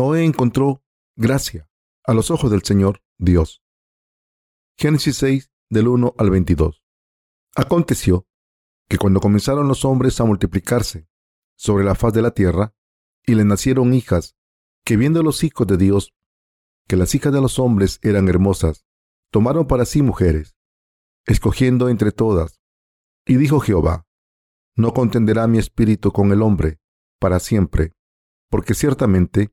Noé encontró gracia a los ojos del Señor Dios. Génesis 6 del 1 al 22. Aconteció que cuando comenzaron los hombres a multiplicarse sobre la faz de la tierra, y le nacieron hijas, que viendo los hijos de Dios, que las hijas de los hombres eran hermosas, tomaron para sí mujeres, escogiendo entre todas. Y dijo Jehová, no contenderá mi espíritu con el hombre para siempre, porque ciertamente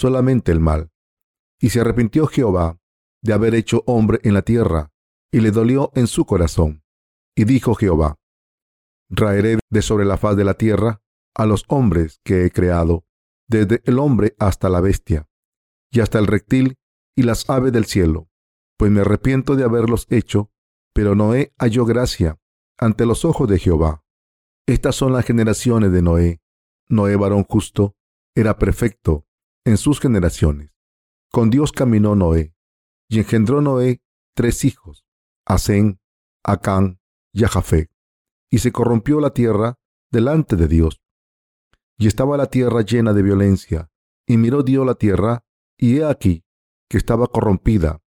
solamente el mal. Y se arrepintió Jehová de haber hecho hombre en la tierra, y le dolió en su corazón. Y dijo Jehová, Raeré de sobre la faz de la tierra a los hombres que he creado, desde el hombre hasta la bestia, y hasta el reptil y las aves del cielo, pues me arrepiento de haberlos hecho, pero Noé halló gracia ante los ojos de Jehová. Estas son las generaciones de Noé. Noé varón justo, era perfecto en sus generaciones. Con Dios caminó Noé, y engendró Noé tres hijos, Asén, Acán y Ajafé. Y se corrompió la tierra delante de Dios. Y estaba la tierra llena de violencia, y miró Dios la tierra, y he aquí que estaba corrompida,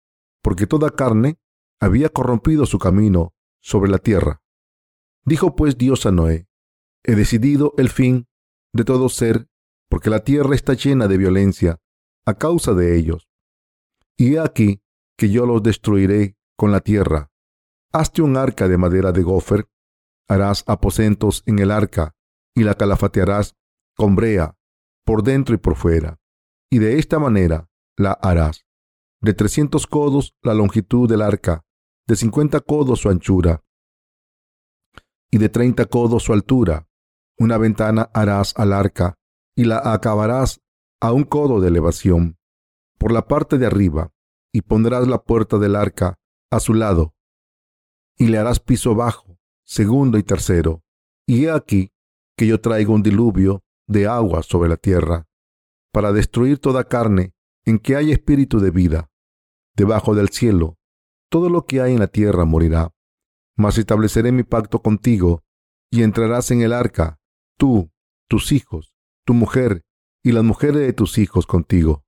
porque toda carne había corrompido su camino sobre la tierra. Dijo pues Dios a Noé, he decidido el fin de todo ser, porque la tierra está llena de violencia a causa de ellos. Y he aquí que yo los destruiré con la tierra. Hazte un arca de madera de gofer, harás aposentos en el arca, y la calafatearás con brea, por dentro y por fuera. Y de esta manera la harás. De trescientos codos la longitud del arca, de cincuenta codos su anchura, y de treinta codos su altura. Una ventana harás al arca, y la acabarás a un codo de elevación, por la parte de arriba, y pondrás la puerta del arca a su lado, y le harás piso bajo, segundo y tercero. Y he aquí que yo traigo un diluvio de agua sobre la tierra, para destruir toda carne en que hay espíritu de vida. Debajo del cielo, todo lo que hay en la tierra morirá. Mas estableceré mi pacto contigo, y entrarás en el arca, tú, tus hijos, tu mujer, y las mujeres de tus hijos contigo.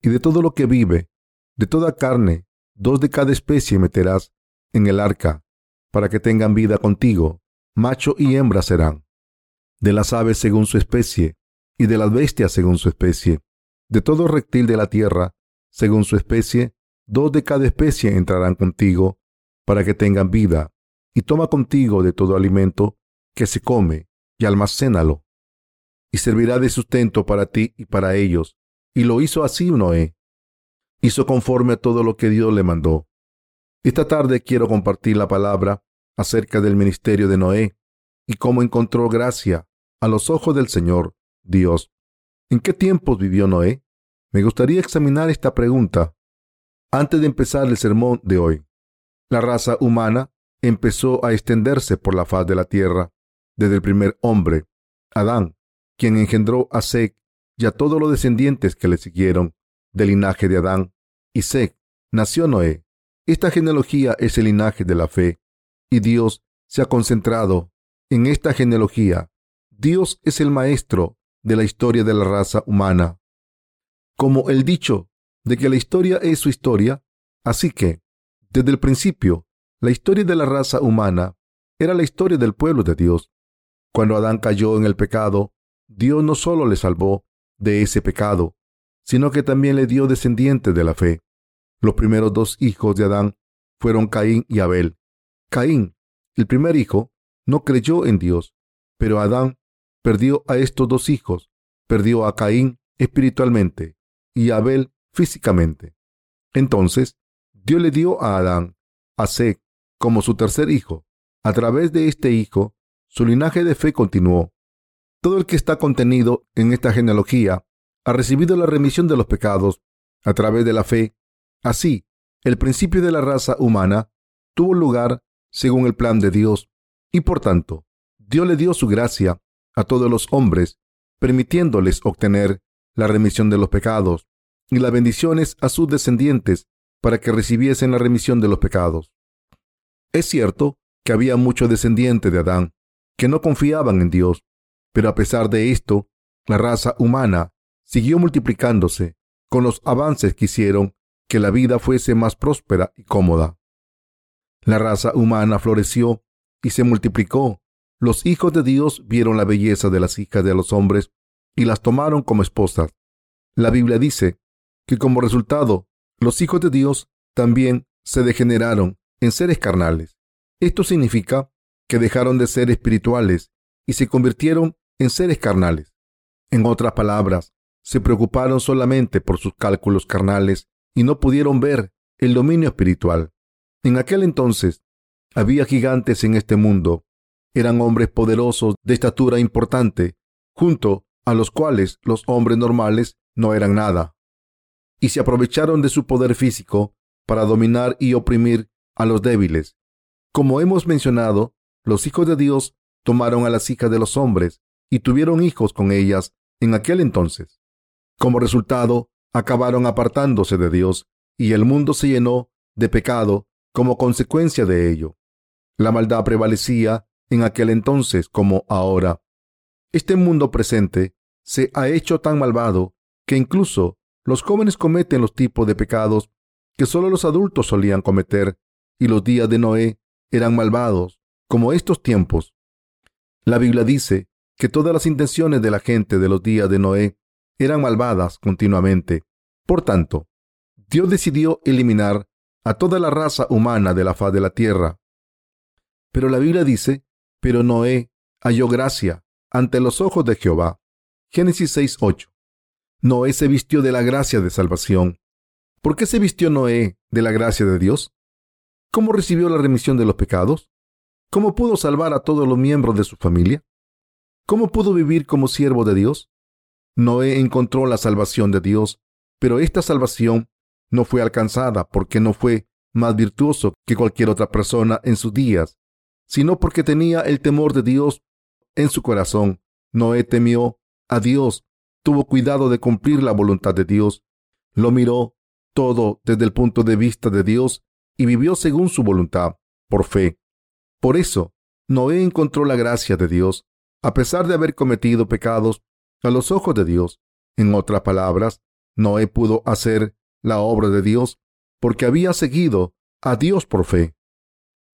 Y de todo lo que vive, de toda carne, dos de cada especie meterás en el arca, para que tengan vida contigo, macho y hembra serán. De las aves según su especie, y de las bestias según su especie, de todo reptil de la tierra, según su especie, dos de cada especie entrarán contigo, para que tengan vida, y toma contigo de todo alimento que se come, y almacénalo, y servirá de sustento para ti y para ellos. Y lo hizo así Noé. Hizo conforme a todo lo que Dios le mandó. Esta tarde quiero compartir la palabra acerca del ministerio de Noé y cómo encontró gracia a los ojos del Señor Dios. ¿En qué tiempos vivió Noé? Me gustaría examinar esta pregunta antes de empezar el sermón de hoy. La raza humana empezó a extenderse por la faz de la tierra desde el primer hombre, Adán, quien engendró a Sec y a todos los descendientes que le siguieron del linaje de Adán y Sec, nació Noé. Esta genealogía es el linaje de la fe, y Dios se ha concentrado en esta genealogía, Dios es el maestro de la historia de la raza humana. Como el dicho de que la historia es su historia, así que, desde el principio, la historia de la raza humana era la historia del pueblo de Dios. Cuando Adán cayó en el pecado, Dios no solo le salvó de ese pecado, sino que también le dio descendientes de la fe. Los primeros dos hijos de Adán fueron Caín y Abel. Caín, el primer hijo, no creyó en Dios, pero Adán perdió a estos dos hijos, perdió a Caín espiritualmente y a Abel físicamente. Entonces, Dios le dio a Adán a Seth como su tercer hijo. A través de este hijo, su linaje de fe continuó. Todo el que está contenido en esta genealogía ha recibido la remisión de los pecados a través de la fe. Así, el principio de la raza humana tuvo lugar según el plan de Dios y por tanto, Dios le dio su gracia a todos los hombres, permitiéndoles obtener la remisión de los pecados y las bendiciones a sus descendientes para que recibiesen la remisión de los pecados. Es cierto que había muchos descendientes de Adán que no confiaban en Dios, pero a pesar de esto, la raza humana siguió multiplicándose con los avances que hicieron que la vida fuese más próspera y cómoda. La raza humana floreció y se multiplicó. Los hijos de Dios vieron la belleza de las hijas de los hombres y las tomaron como esposas. La Biblia dice que como resultado, los hijos de Dios también se degeneraron en seres carnales. Esto significa que dejaron de ser espirituales y se convirtieron en seres carnales. En otras palabras, se preocuparon solamente por sus cálculos carnales y no pudieron ver el dominio espiritual. En aquel entonces había gigantes en este mundo. Eran hombres poderosos de estatura importante, junto a los cuales los hombres normales no eran nada. Y se aprovecharon de su poder físico para dominar y oprimir a los débiles. Como hemos mencionado, los hijos de Dios tomaron a las hijas de los hombres y tuvieron hijos con ellas en aquel entonces. Como resultado, acabaron apartándose de Dios y el mundo se llenó de pecado como consecuencia de ello. La maldad prevalecía en aquel entonces como ahora. Este mundo presente se ha hecho tan malvado que incluso los jóvenes cometen los tipos de pecados que solo los adultos solían cometer, y los días de Noé eran malvados como estos tiempos. La Biblia dice que todas las intenciones de la gente de los días de Noé eran malvadas continuamente. Por tanto, Dios decidió eliminar a toda la raza humana de la faz de la tierra. Pero la Biblia dice, pero Noé halló gracia ante los ojos de Jehová. Génesis 6:8. Noé se vistió de la gracia de salvación. ¿Por qué se vistió Noé de la gracia de Dios? ¿Cómo recibió la remisión de los pecados? ¿Cómo pudo salvar a todos los miembros de su familia? ¿Cómo pudo vivir como siervo de Dios? Noé encontró la salvación de Dios, pero esta salvación no fue alcanzada porque no fue más virtuoso que cualquier otra persona en sus días, sino porque tenía el temor de Dios en su corazón. Noé temió a Dios, tuvo cuidado de cumplir la voluntad de Dios, lo miró todo desde el punto de vista de Dios y vivió según su voluntad, por fe. Por eso, Noé encontró la gracia de Dios, a pesar de haber cometido pecados a los ojos de Dios. En otras palabras, Noé pudo hacer la obra de Dios porque había seguido a Dios por fe.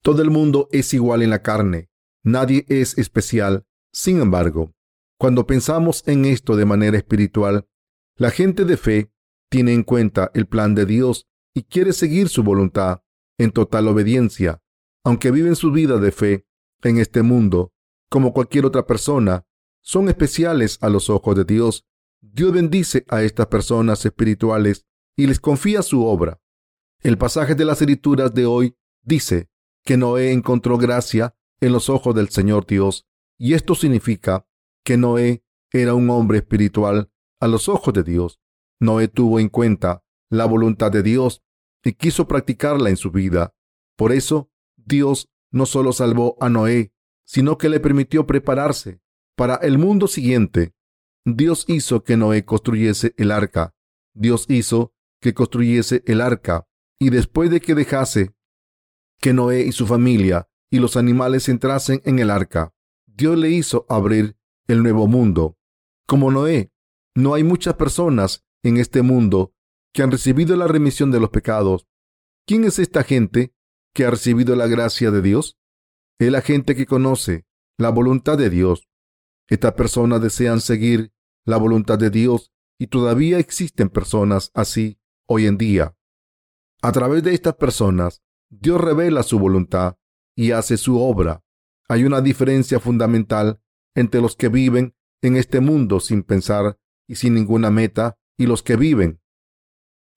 Todo el mundo es igual en la carne, nadie es especial. Sin embargo, cuando pensamos en esto de manera espiritual, la gente de fe tiene en cuenta el plan de Dios y quiere seguir su voluntad en total obediencia, aunque viven su vida de fe en este mundo como cualquier otra persona son especiales a los ojos de Dios. Dios bendice a estas personas espirituales y les confía su obra. El pasaje de las escrituras de hoy dice que Noé encontró gracia en los ojos del Señor Dios, y esto significa que Noé era un hombre espiritual a los ojos de Dios. Noé tuvo en cuenta la voluntad de Dios y quiso practicarla en su vida. Por eso, Dios no solo salvó a Noé, sino que le permitió prepararse para el mundo siguiente, Dios hizo que Noé construyese el arca. Dios hizo que construyese el arca. Y después de que dejase que Noé y su familia y los animales entrasen en el arca, Dios le hizo abrir el nuevo mundo. Como Noé, no hay muchas personas en este mundo que han recibido la remisión de los pecados. ¿Quién es esta gente que ha recibido la gracia de Dios? Es la gente que conoce la voluntad de Dios estas personas desean seguir la voluntad de Dios y todavía existen personas así hoy en día. A través de estas personas, Dios revela su voluntad y hace su obra. Hay una diferencia fundamental entre los que viven en este mundo sin pensar y sin ninguna meta y los que viven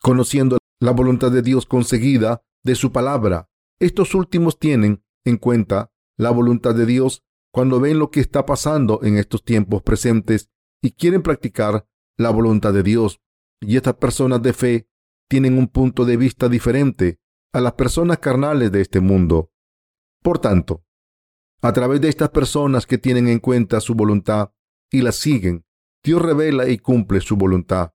conociendo la voluntad de Dios conseguida de su palabra. Estos últimos tienen en cuenta la voluntad de Dios cuando ven lo que está pasando en estos tiempos presentes y quieren practicar la voluntad de Dios. Y estas personas de fe tienen un punto de vista diferente a las personas carnales de este mundo. Por tanto, a través de estas personas que tienen en cuenta su voluntad y la siguen, Dios revela y cumple su voluntad.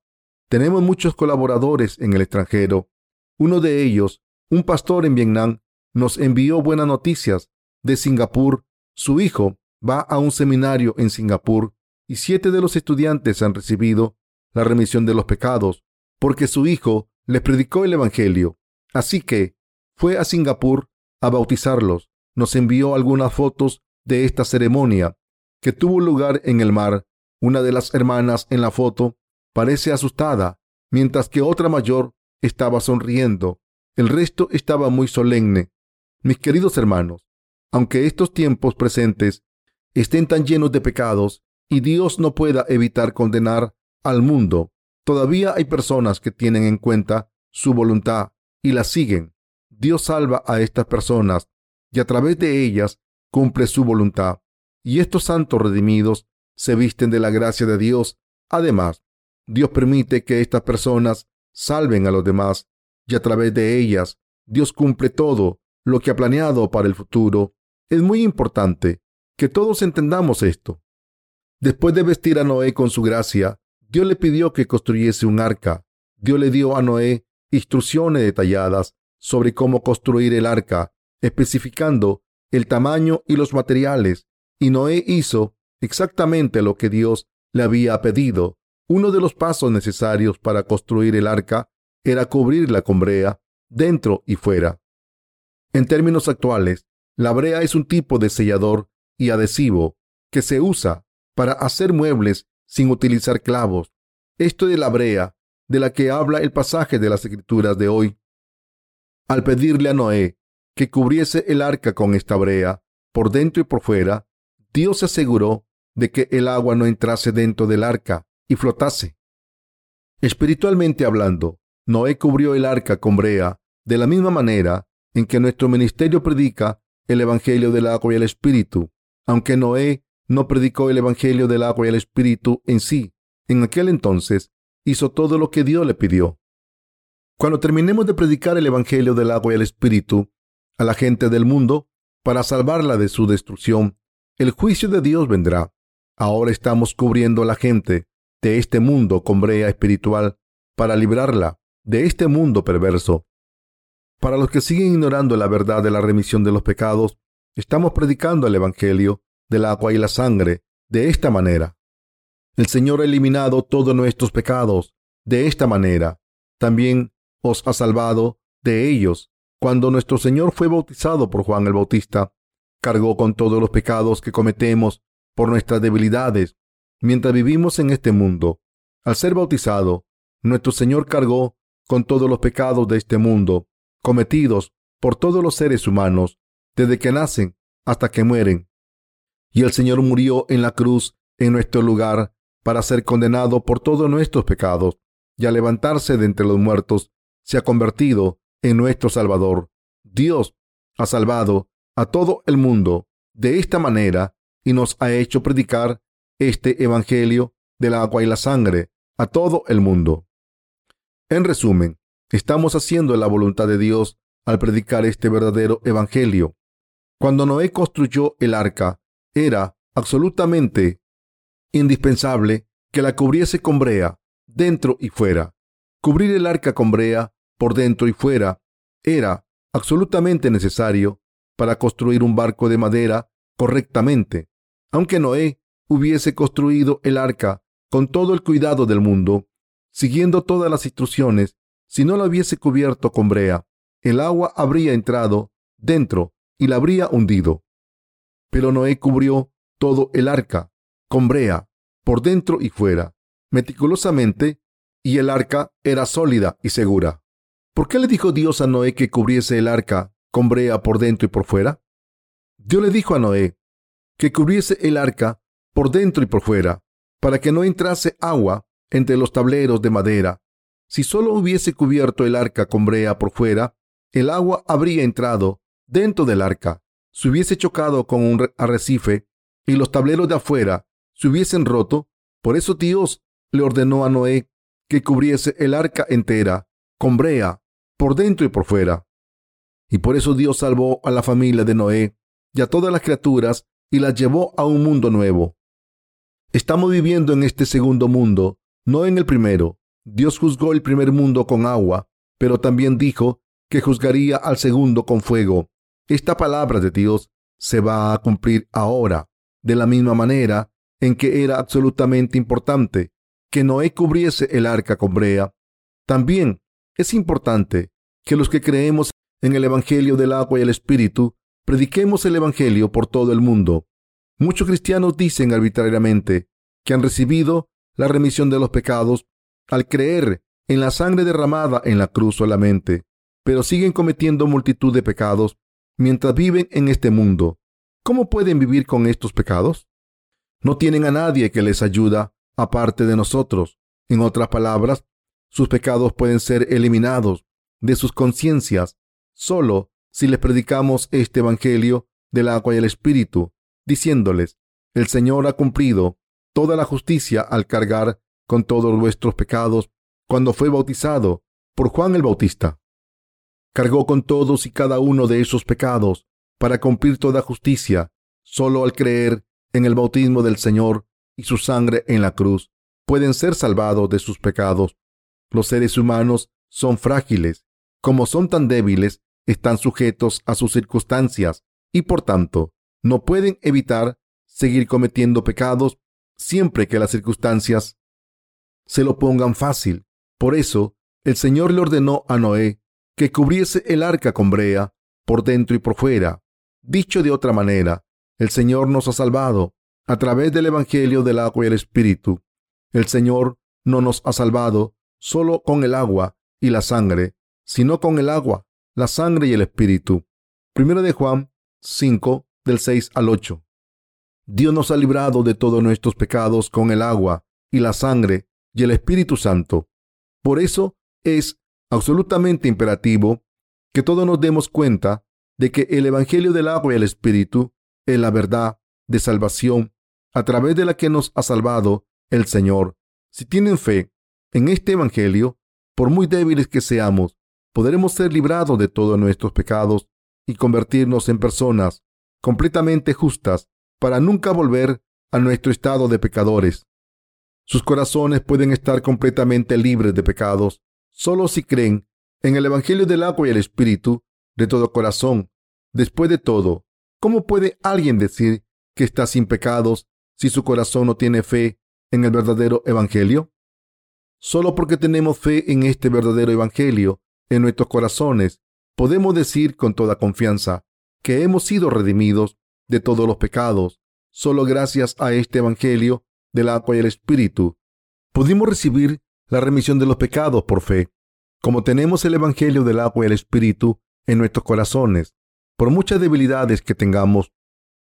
Tenemos muchos colaboradores en el extranjero. Uno de ellos, un pastor en Vietnam, nos envió buenas noticias de Singapur. Su hijo va a un seminario en Singapur y siete de los estudiantes han recibido la remisión de los pecados porque su hijo les predicó el Evangelio. Así que fue a Singapur a bautizarlos. Nos envió algunas fotos de esta ceremonia que tuvo lugar en el mar. Una de las hermanas en la foto parece asustada, mientras que otra mayor estaba sonriendo. El resto estaba muy solemne. Mis queridos hermanos, aunque estos tiempos presentes estén tan llenos de pecados y Dios no pueda evitar condenar al mundo, todavía hay personas que tienen en cuenta su voluntad y la siguen. Dios salva a estas personas y a través de ellas cumple su voluntad. Y estos santos redimidos se visten de la gracia de Dios. Además, Dios permite que estas personas salven a los demás y a través de ellas Dios cumple todo lo que ha planeado para el futuro. Es muy importante que todos entendamos esto. Después de vestir a Noé con su gracia, Dios le pidió que construyese un arca. Dios le dio a Noé instrucciones detalladas sobre cómo construir el arca, especificando el tamaño y los materiales. Y Noé hizo exactamente lo que Dios le había pedido. Uno de los pasos necesarios para construir el arca era cubrirla con brea dentro y fuera. En términos actuales, la brea es un tipo de sellador y adhesivo que se usa para hacer muebles sin utilizar clavos. Esto de la brea, de la que habla el pasaje de las escrituras de hoy. Al pedirle a Noé que cubriese el arca con esta brea, por dentro y por fuera, Dios se aseguró de que el agua no entrase dentro del arca y flotase. Espiritualmente hablando, Noé cubrió el arca con brea de la misma manera en que nuestro ministerio predica el Evangelio del agua y el Espíritu aunque Noé no predicó el Evangelio del agua y el Espíritu en sí, en aquel entonces hizo todo lo que Dios le pidió. Cuando terminemos de predicar el Evangelio del agua y el Espíritu a la gente del mundo para salvarla de su destrucción, el juicio de Dios vendrá. Ahora estamos cubriendo a la gente de este mundo con brea espiritual para librarla de este mundo perverso. Para los que siguen ignorando la verdad de la remisión de los pecados, Estamos predicando el Evangelio del agua y la sangre de esta manera. El Señor ha eliminado todos nuestros pecados de esta manera. También os ha salvado de ellos. Cuando nuestro Señor fue bautizado por Juan el Bautista, cargó con todos los pecados que cometemos por nuestras debilidades mientras vivimos en este mundo. Al ser bautizado, nuestro Señor cargó con todos los pecados de este mundo cometidos por todos los seres humanos desde que nacen hasta que mueren. Y el Señor murió en la cruz en nuestro lugar para ser condenado por todos nuestros pecados y al levantarse de entre los muertos se ha convertido en nuestro Salvador. Dios ha salvado a todo el mundo de esta manera y nos ha hecho predicar este Evangelio del agua y la sangre a todo el mundo. En resumen, estamos haciendo la voluntad de Dios al predicar este verdadero Evangelio. Cuando Noé construyó el arca, era absolutamente indispensable que la cubriese con brea, dentro y fuera. Cubrir el arca con brea, por dentro y fuera, era absolutamente necesario para construir un barco de madera correctamente. Aunque Noé hubiese construido el arca con todo el cuidado del mundo, siguiendo todas las instrucciones, si no la hubiese cubierto con brea, el agua habría entrado dentro y la habría hundido. Pero Noé cubrió todo el arca con brea, por dentro y fuera, meticulosamente, y el arca era sólida y segura. ¿Por qué le dijo Dios a Noé que cubriese el arca con brea por dentro y por fuera? Dios le dijo a Noé que cubriese el arca por dentro y por fuera, para que no entrase agua entre los tableros de madera. Si solo hubiese cubierto el arca con brea por fuera, el agua habría entrado dentro del arca se hubiese chocado con un arrecife y los tableros de afuera se hubiesen roto, por eso Dios le ordenó a Noé que cubriese el arca entera con brea, por dentro y por fuera. Y por eso Dios salvó a la familia de Noé y a todas las criaturas y las llevó a un mundo nuevo. Estamos viviendo en este segundo mundo, no en el primero. Dios juzgó el primer mundo con agua, pero también dijo que juzgaría al segundo con fuego. Esta palabra de Dios se va a cumplir ahora, de la misma manera en que era absolutamente importante que Noé cubriese el arca con brea. También es importante que los que creemos en el Evangelio del agua y el Espíritu prediquemos el Evangelio por todo el mundo. Muchos cristianos dicen arbitrariamente que han recibido la remisión de los pecados al creer en la sangre derramada en la cruz solamente, pero siguen cometiendo multitud de pecados mientras viven en este mundo. ¿Cómo pueden vivir con estos pecados? No tienen a nadie que les ayuda aparte de nosotros. En otras palabras, sus pecados pueden ser eliminados de sus conciencias solo si les predicamos este Evangelio del agua y el Espíritu, diciéndoles, el Señor ha cumplido toda la justicia al cargar con todos vuestros pecados cuando fue bautizado por Juan el Bautista. Cargó con todos y cada uno de esos pecados para cumplir toda justicia. Solo al creer en el bautismo del Señor y su sangre en la cruz pueden ser salvados de sus pecados. Los seres humanos son frágiles. Como son tan débiles, están sujetos a sus circunstancias y por tanto no pueden evitar seguir cometiendo pecados siempre que las circunstancias se lo pongan fácil. Por eso, el Señor le ordenó a Noé que cubriese el arca con brea por dentro y por fuera. Dicho de otra manera, el Señor nos ha salvado a través del Evangelio del agua y el Espíritu. El Señor no nos ha salvado solo con el agua y la sangre, sino con el agua, la sangre y el Espíritu. Primero de Juan 5, del 6 al 8. Dios nos ha librado de todos nuestros pecados con el agua y la sangre y el Espíritu Santo. Por eso es absolutamente imperativo que todos nos demos cuenta de que el Evangelio del agua y el Espíritu es la verdad de salvación a través de la que nos ha salvado el Señor. Si tienen fe en este Evangelio, por muy débiles que seamos, podremos ser librados de todos nuestros pecados y convertirnos en personas completamente justas para nunca volver a nuestro estado de pecadores. Sus corazones pueden estar completamente libres de pecados solo si creen en el Evangelio del agua y el Espíritu de todo corazón. Después de todo, ¿cómo puede alguien decir que está sin pecados si su corazón no tiene fe en el verdadero Evangelio? Solo porque tenemos fe en este verdadero Evangelio en nuestros corazones, podemos decir con toda confianza que hemos sido redimidos de todos los pecados. Solo gracias a este Evangelio del agua y el Espíritu pudimos recibir la remisión de los pecados por fe. Como tenemos el Evangelio del agua y el Espíritu en nuestros corazones, por muchas debilidades que tengamos,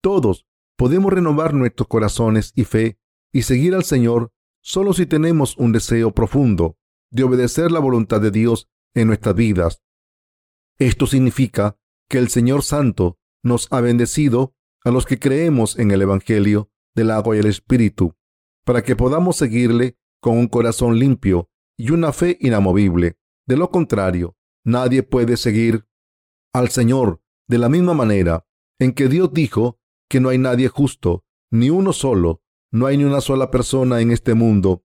todos podemos renovar nuestros corazones y fe y seguir al Señor solo si tenemos un deseo profundo de obedecer la voluntad de Dios en nuestras vidas. Esto significa que el Señor Santo nos ha bendecido a los que creemos en el Evangelio del agua y el Espíritu, para que podamos seguirle con un corazón limpio y una fe inamovible. De lo contrario, nadie puede seguir al Señor de la misma manera en que Dios dijo que no hay nadie justo, ni uno solo, no hay ni una sola persona en este mundo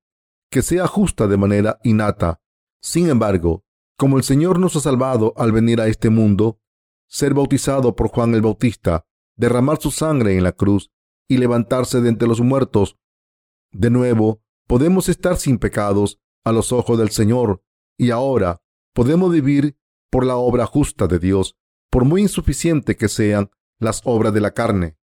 que sea justa de manera innata. Sin embargo, como el Señor nos ha salvado al venir a este mundo, ser bautizado por Juan el Bautista derramar su sangre en la cruz y levantarse de entre los muertos. De nuevo, podemos estar sin pecados a los ojos del Señor y ahora podemos vivir por la obra justa de Dios, por muy insuficiente que sean las obras de la carne.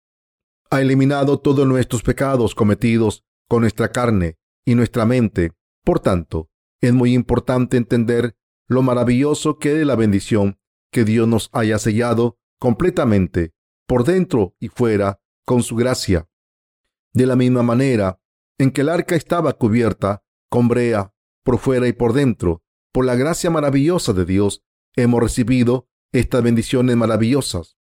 Ha eliminado todos nuestros pecados cometidos con nuestra carne y nuestra mente. Por tanto, es muy importante entender lo maravilloso que es la bendición que Dios nos haya sellado completamente por dentro y fuera, con su gracia. De la misma manera en que el arca estaba cubierta con brea por fuera y por dentro, por la gracia maravillosa de Dios, hemos recibido estas bendiciones maravillosas.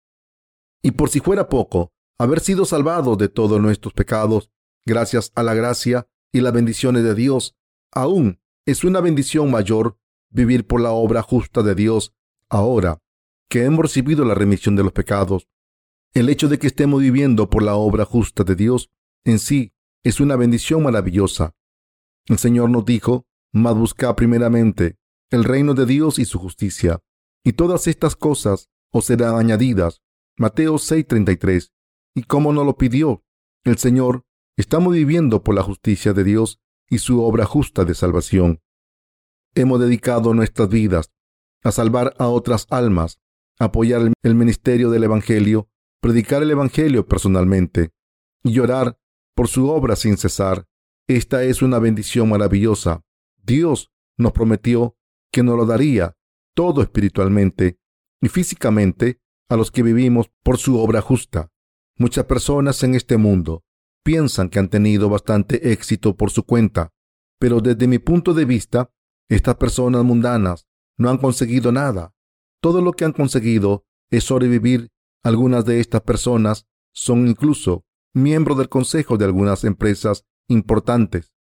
Y por si fuera poco, haber sido salvados de todos nuestros pecados, gracias a la gracia y las bendiciones de Dios, aún es una bendición mayor vivir por la obra justa de Dios ahora que hemos recibido la remisión de los pecados. El hecho de que estemos viviendo por la obra justa de Dios en sí es una bendición maravillosa. El Señor nos dijo, mas busca primeramente el reino de Dios y su justicia, y todas estas cosas os serán añadidas. Mateo 6:33. ¿Y cómo no lo pidió? El Señor, estamos viviendo por la justicia de Dios y su obra justa de salvación. Hemos dedicado nuestras vidas a salvar a otras almas, apoyar el ministerio del Evangelio, predicar el Evangelio personalmente y llorar por su obra sin cesar. Esta es una bendición maravillosa. Dios nos prometió que nos lo daría todo espiritualmente y físicamente a los que vivimos por su obra justa. Muchas personas en este mundo piensan que han tenido bastante éxito por su cuenta, pero desde mi punto de vista, estas personas mundanas no han conseguido nada. Todo lo que han conseguido es sobrevivir. Algunas de estas personas son incluso miembros del consejo de algunas empresas importantes,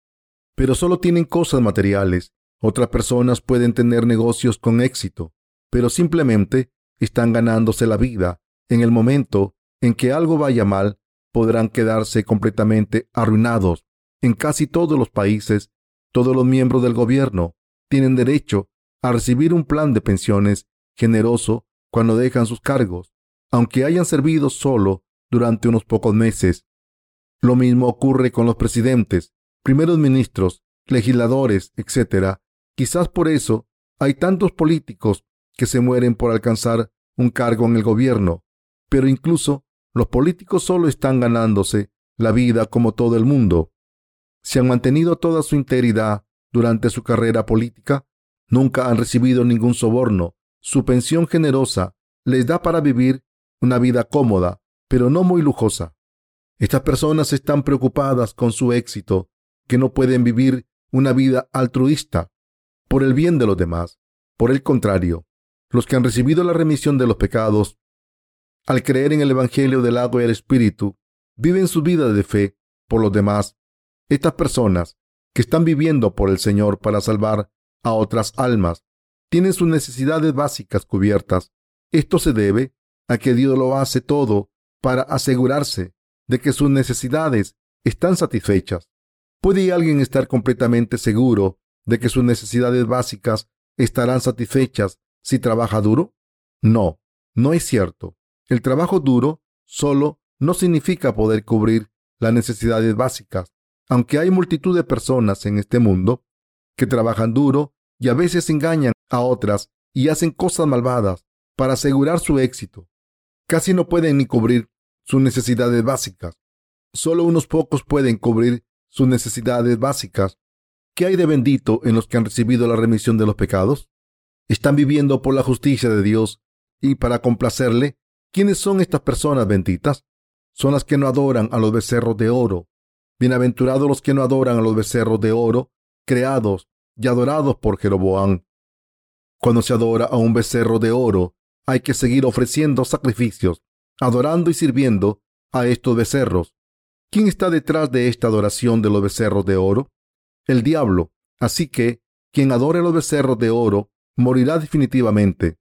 pero solo tienen cosas materiales. Otras personas pueden tener negocios con éxito, pero simplemente están ganándose la vida. En el momento en que algo vaya mal, podrán quedarse completamente arruinados. En casi todos los países, todos los miembros del gobierno tienen derecho a recibir un plan de pensiones generoso cuando dejan sus cargos, aunque hayan servido solo durante unos pocos meses. Lo mismo ocurre con los presidentes, primeros ministros, legisladores, etc. Quizás por eso hay tantos políticos que se mueren por alcanzar un cargo en el gobierno, pero incluso los políticos solo están ganándose la vida como todo el mundo. Si han mantenido toda su integridad durante su carrera política, nunca han recibido ningún soborno, su pensión generosa les da para vivir una vida cómoda, pero no muy lujosa. Estas personas están preocupadas con su éxito, que no pueden vivir una vida altruista por el bien de los demás. Por el contrario, los que han recibido la remisión de los pecados, al creer en el Evangelio del agua y el Espíritu, viven su vida de fe por los demás. Estas personas que están viviendo por el Señor para salvar a otras almas, tienen sus necesidades básicas cubiertas. Esto se debe a que Dios lo hace todo para asegurarse de que sus necesidades están satisfechas. ¿Puede alguien estar completamente seguro de que sus necesidades básicas estarán satisfechas si trabaja duro? No, no es cierto. El trabajo duro solo no significa poder cubrir las necesidades básicas, aunque hay multitud de personas en este mundo que trabajan duro y a veces engañan a otras y hacen cosas malvadas para asegurar su éxito. Casi no pueden ni cubrir sus necesidades básicas. Solo unos pocos pueden cubrir sus necesidades básicas. ¿Qué hay de bendito en los que han recibido la remisión de los pecados? Están viviendo por la justicia de Dios y para complacerle ¿Quiénes son estas personas benditas? Son las que no adoran a los becerros de oro. Bienaventurados los que no adoran a los becerros de oro, creados y adorados por Jeroboam. Cuando se adora a un becerro de oro, hay que seguir ofreciendo sacrificios, adorando y sirviendo a estos becerros. ¿Quién está detrás de esta adoración de los becerros de oro? El diablo. Así que quien adore a los becerros de oro morirá definitivamente.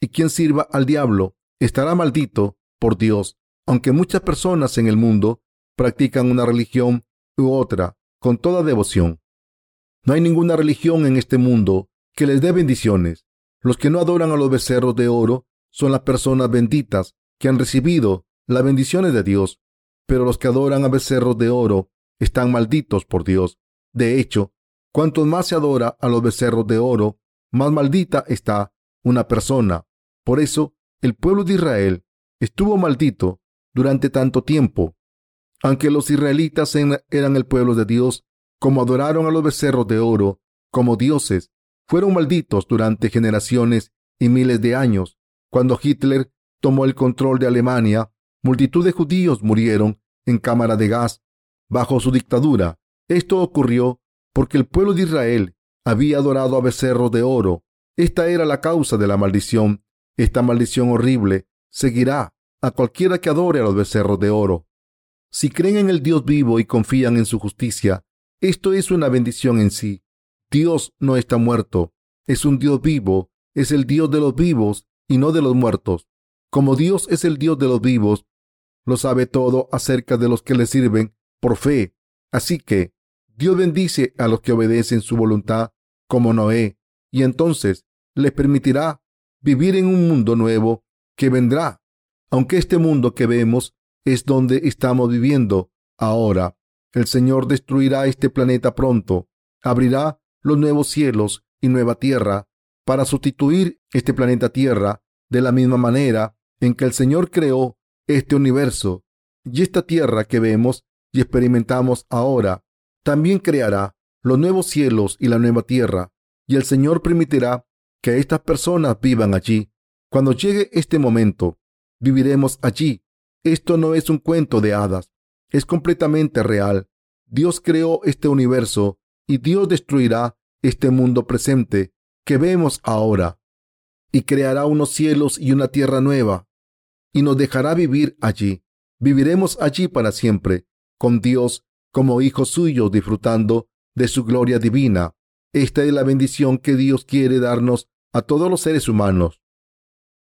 Y quien sirva al diablo estará maldito por Dios, aunque muchas personas en el mundo practican una religión u otra con toda devoción. No hay ninguna religión en este mundo que les dé bendiciones. Los que no adoran a los becerros de oro son las personas benditas que han recibido las bendiciones de Dios, pero los que adoran a becerros de oro están malditos por Dios. De hecho, cuanto más se adora a los becerros de oro, más maldita está una persona. Por eso, el pueblo de Israel estuvo maldito durante tanto tiempo. Aunque los israelitas eran el pueblo de Dios, como adoraron a los becerros de oro como dioses, fueron malditos durante generaciones y miles de años. Cuando Hitler tomó el control de Alemania, multitud de judíos murieron en cámara de gas bajo su dictadura. Esto ocurrió porque el pueblo de Israel había adorado a becerros de oro. Esta era la causa de la maldición esta maldición horrible seguirá a cualquiera que adore a los becerros de oro. Si creen en el Dios vivo y confían en su justicia, esto es una bendición en sí. Dios no está muerto. es un Dios vivo, es el Dios de los vivos y no de los muertos. Como Dios es el Dios de los vivos, lo sabe todo acerca de los que le sirven por fe. Así que Dios bendice a los que obedecen su voluntad como Noé, y entonces les permitirá vivir en un mundo nuevo que vendrá, aunque este mundo que vemos es donde estamos viviendo ahora. El Señor destruirá este planeta pronto, abrirá los nuevos cielos y nueva tierra para sustituir este planeta Tierra de la misma manera en que el Señor creó este universo y esta tierra que vemos y experimentamos ahora, también creará los nuevos cielos y la nueva tierra, y el Señor permitirá que estas personas vivan allí. Cuando llegue este momento, viviremos allí. Esto no es un cuento de hadas, es completamente real. Dios creó este universo y Dios destruirá este mundo presente que vemos ahora y creará unos cielos y una tierra nueva y nos dejará vivir allí. Viviremos allí para siempre, con Dios como hijos suyos, disfrutando de su gloria divina. Esta es la bendición que Dios quiere darnos a todos los seres humanos.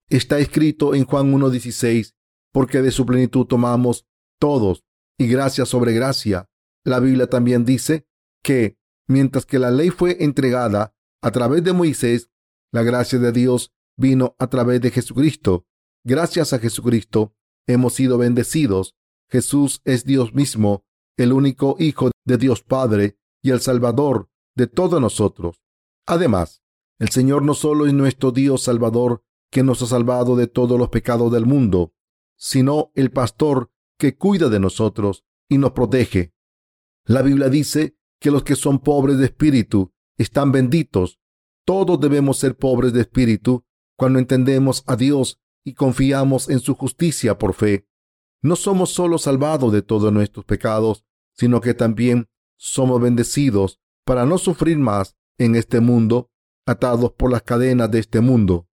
Está escrito en Juan 1.16, porque de su plenitud tomamos todos, y gracia sobre gracia. La Biblia también dice que, mientras que la ley fue entregada a través de Moisés, la gracia de Dios vino a través de Jesucristo. Gracias a Jesucristo hemos sido bendecidos. Jesús es Dios mismo, el único Hijo de Dios Padre y el Salvador de todos nosotros. Además, el Señor no solo es nuestro Dios Salvador, que nos ha salvado de todos los pecados del mundo, sino el pastor que cuida de nosotros y nos protege. La Biblia dice que los que son pobres de espíritu están benditos. Todos debemos ser pobres de espíritu cuando entendemos a Dios y confiamos en su justicia por fe. No somos solo salvados de todos nuestros pecados, sino que también somos bendecidos para no sufrir más en este mundo, atados por las cadenas de este mundo.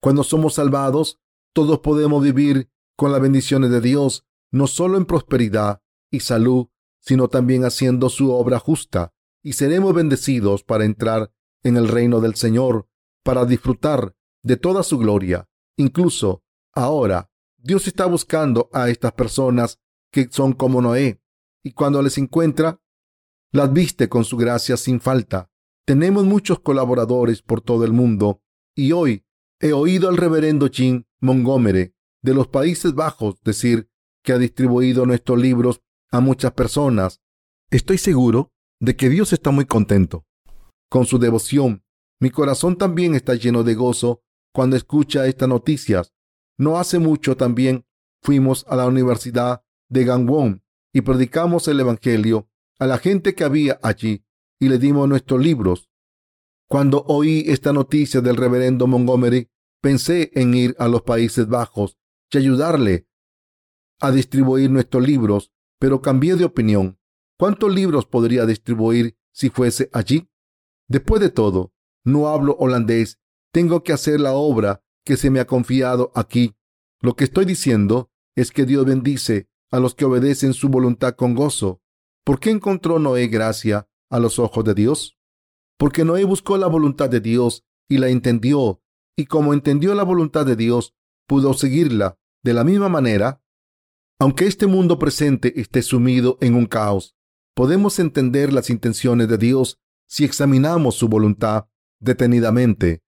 Cuando somos salvados, todos podemos vivir con las bendiciones de Dios, no solo en prosperidad y salud, sino también haciendo su obra justa, y seremos bendecidos para entrar en el reino del Señor, para disfrutar de toda su gloria. Incluso ahora, Dios está buscando a estas personas que son como Noé, y cuando les encuentra, las viste con su gracia sin falta. Tenemos muchos colaboradores por todo el mundo, y hoy he oído al reverendo Jim Montgomery de los Países Bajos decir que ha distribuido nuestros libros a muchas personas. Estoy seguro de que Dios está muy contento con su devoción. Mi corazón también está lleno de gozo cuando escucha estas noticias. No hace mucho también fuimos a la Universidad de Gangwon y predicamos el Evangelio a la gente que había allí y le dimos nuestros libros. Cuando oí esta noticia del reverendo Montgomery, pensé en ir a los Países Bajos y ayudarle a distribuir nuestros libros, pero cambié de opinión. ¿Cuántos libros podría distribuir si fuese allí? Después de todo, no hablo holandés. Tengo que hacer la obra que se me ha confiado aquí. Lo que estoy diciendo es que Dios bendice a los que obedecen su voluntad con gozo. ¿Por qué encontró Noé gracia a los ojos de Dios? Porque Noé buscó la voluntad de Dios y la entendió, y como entendió la voluntad de Dios, pudo seguirla. De la misma manera, aunque este mundo presente esté sumido en un caos, podemos entender las intenciones de Dios si examinamos su voluntad detenidamente.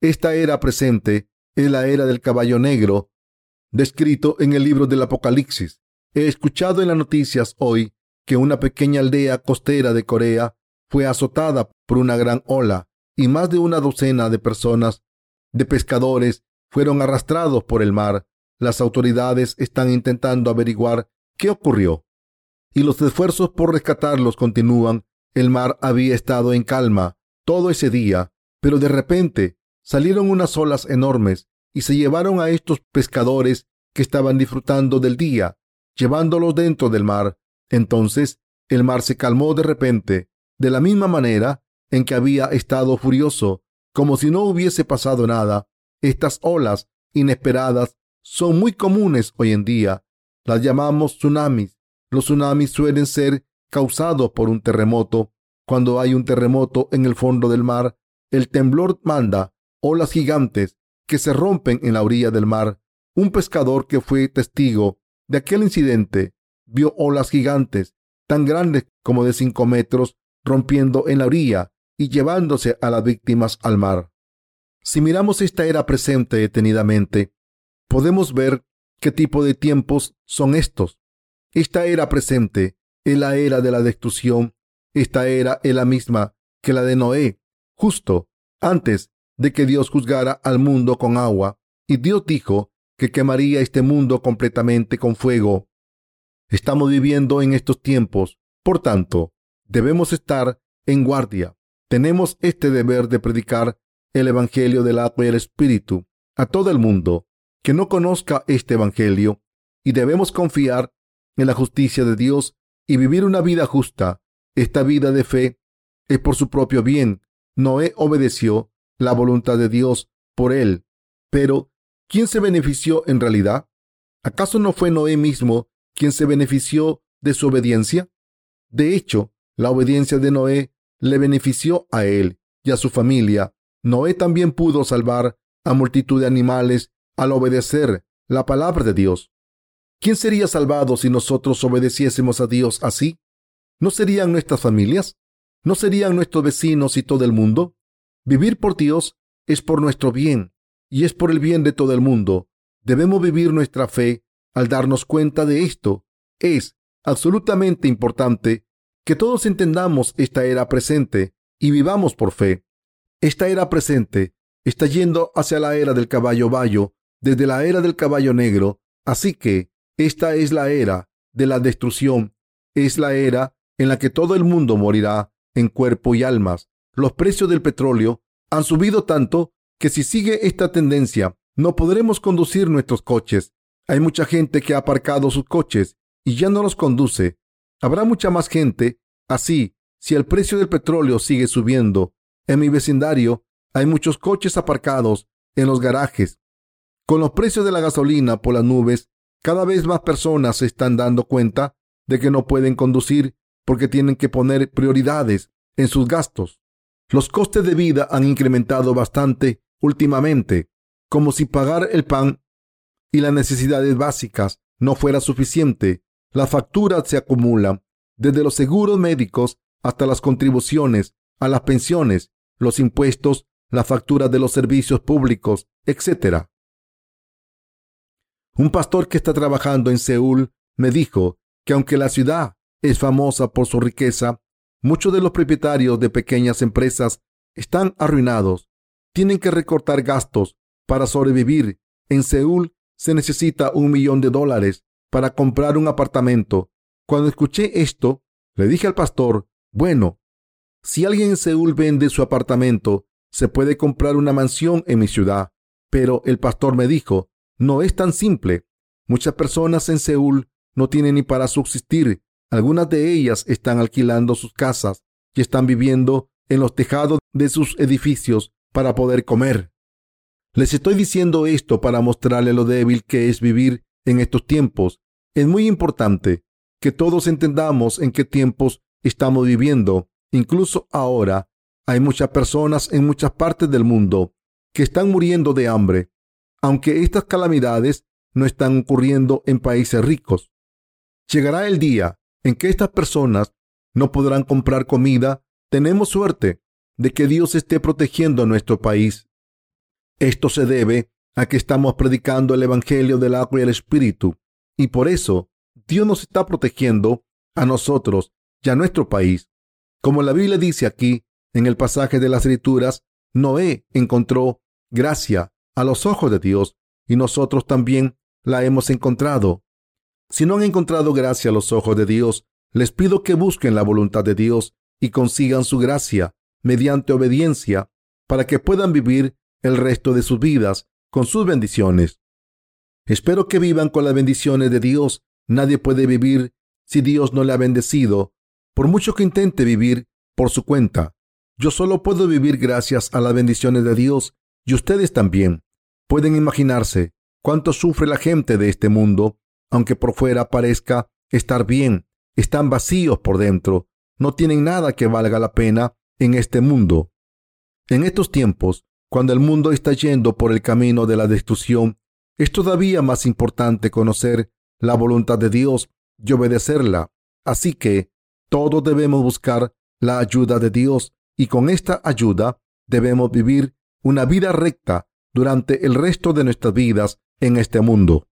Esta era presente es la era del caballo negro, descrito en el libro del Apocalipsis. He escuchado en las noticias hoy que una pequeña aldea costera de Corea fue azotada por una gran ola y más de una docena de personas, de pescadores, fueron arrastrados por el mar. Las autoridades están intentando averiguar qué ocurrió y los esfuerzos por rescatarlos continúan. El mar había estado en calma todo ese día, pero de repente salieron unas olas enormes y se llevaron a estos pescadores que estaban disfrutando del día, llevándolos dentro del mar. Entonces el mar se calmó de repente, de la misma manera en que había estado furioso, como si no hubiese pasado nada. Estas olas inesperadas son muy comunes hoy en día. Las llamamos tsunamis los tsunamis suelen ser causados por un terremoto. Cuando hay un terremoto en el fondo del mar, el temblor manda olas gigantes que se rompen en la orilla del mar. Un pescador que fue testigo de aquel incidente vio olas gigantes tan grandes como de cinco metros rompiendo en la orilla y llevándose a las víctimas al mar. Si miramos esta era presente detenidamente, podemos ver qué tipo de tiempos son estos. Esta era presente es la era de la destrucción. Esta era es la misma que la de Noé, justo antes de que Dios juzgara al mundo con agua. Y Dios dijo que quemaría este mundo completamente con fuego. Estamos viviendo en estos tiempos. Por tanto, debemos estar en guardia. Tenemos este deber de predicar el Evangelio del agua y el Espíritu a todo el mundo que no conozca este Evangelio y debemos confiar en la justicia de Dios y vivir una vida justa. Esta vida de fe es por su propio bien. Noé obedeció la voluntad de Dios por él. Pero, ¿quién se benefició en realidad? ¿Acaso no fue Noé mismo quien se benefició de su obediencia? De hecho, la obediencia de Noé le benefició a él y a su familia. Noé también pudo salvar a multitud de animales al obedecer la palabra de Dios. ¿Quién sería salvado si nosotros obedeciésemos a Dios así? ¿No serían nuestras familias? ¿No serían nuestros vecinos y todo el mundo? Vivir por Dios es por nuestro bien y es por el bien de todo el mundo. Debemos vivir nuestra fe al darnos cuenta de esto. Es absolutamente importante que todos entendamos esta era presente y vivamos por fe. Esta era presente está yendo hacia la era del caballo bayo, desde la era del caballo negro, así que esta es la era de la destrucción, es la era en la que todo el mundo morirá en cuerpo y almas. Los precios del petróleo han subido tanto que si sigue esta tendencia no podremos conducir nuestros coches. Hay mucha gente que ha aparcado sus coches y ya no los conduce. Habrá mucha más gente así si el precio del petróleo sigue subiendo. En mi vecindario hay muchos coches aparcados en los garajes. Con los precios de la gasolina por las nubes, cada vez más personas se están dando cuenta de que no pueden conducir porque tienen que poner prioridades en sus gastos. Los costes de vida han incrementado bastante últimamente, como si pagar el pan y las necesidades básicas no fuera suficiente. Las facturas se acumulan, desde los seguros médicos hasta las contribuciones a las pensiones, los impuestos, las facturas de los servicios públicos, etc. Un pastor que está trabajando en Seúl me dijo que aunque la ciudad es famosa por su riqueza, muchos de los propietarios de pequeñas empresas están arruinados. Tienen que recortar gastos para sobrevivir. En Seúl se necesita un millón de dólares para comprar un apartamento. Cuando escuché esto, le dije al pastor, bueno, si alguien en Seúl vende su apartamento, se puede comprar una mansión en mi ciudad. Pero el pastor me dijo, no es tan simple. Muchas personas en Seúl no tienen ni para subsistir algunas de ellas están alquilando sus casas y están viviendo en los tejados de sus edificios para poder comer. Les estoy diciendo esto para mostrarle lo débil que es vivir en estos tiempos. Es muy importante que todos entendamos en qué tiempos estamos viviendo. Incluso ahora hay muchas personas en muchas partes del mundo que están muriendo de hambre, aunque estas calamidades no están ocurriendo en países ricos. Llegará el día en que estas personas no podrán comprar comida, tenemos suerte de que Dios esté protegiendo a nuestro país. Esto se debe a que estamos predicando el Evangelio del agua y el Espíritu, y por eso Dios nos está protegiendo a nosotros y a nuestro país. Como la Biblia dice aquí, en el pasaje de las Escrituras, Noé encontró gracia a los ojos de Dios y nosotros también la hemos encontrado. Si no han encontrado gracia a los ojos de Dios, les pido que busquen la voluntad de Dios y consigan su gracia mediante obediencia para que puedan vivir el resto de sus vidas con sus bendiciones. Espero que vivan con las bendiciones de Dios. Nadie puede vivir si Dios no le ha bendecido, por mucho que intente vivir por su cuenta. Yo solo puedo vivir gracias a las bendiciones de Dios y ustedes también. Pueden imaginarse cuánto sufre la gente de este mundo aunque por fuera parezca estar bien, están vacíos por dentro, no tienen nada que valga la pena en este mundo. En estos tiempos, cuando el mundo está yendo por el camino de la destrucción, es todavía más importante conocer la voluntad de Dios y obedecerla. Así que todos debemos buscar la ayuda de Dios y con esta ayuda debemos vivir una vida recta durante el resto de nuestras vidas en este mundo.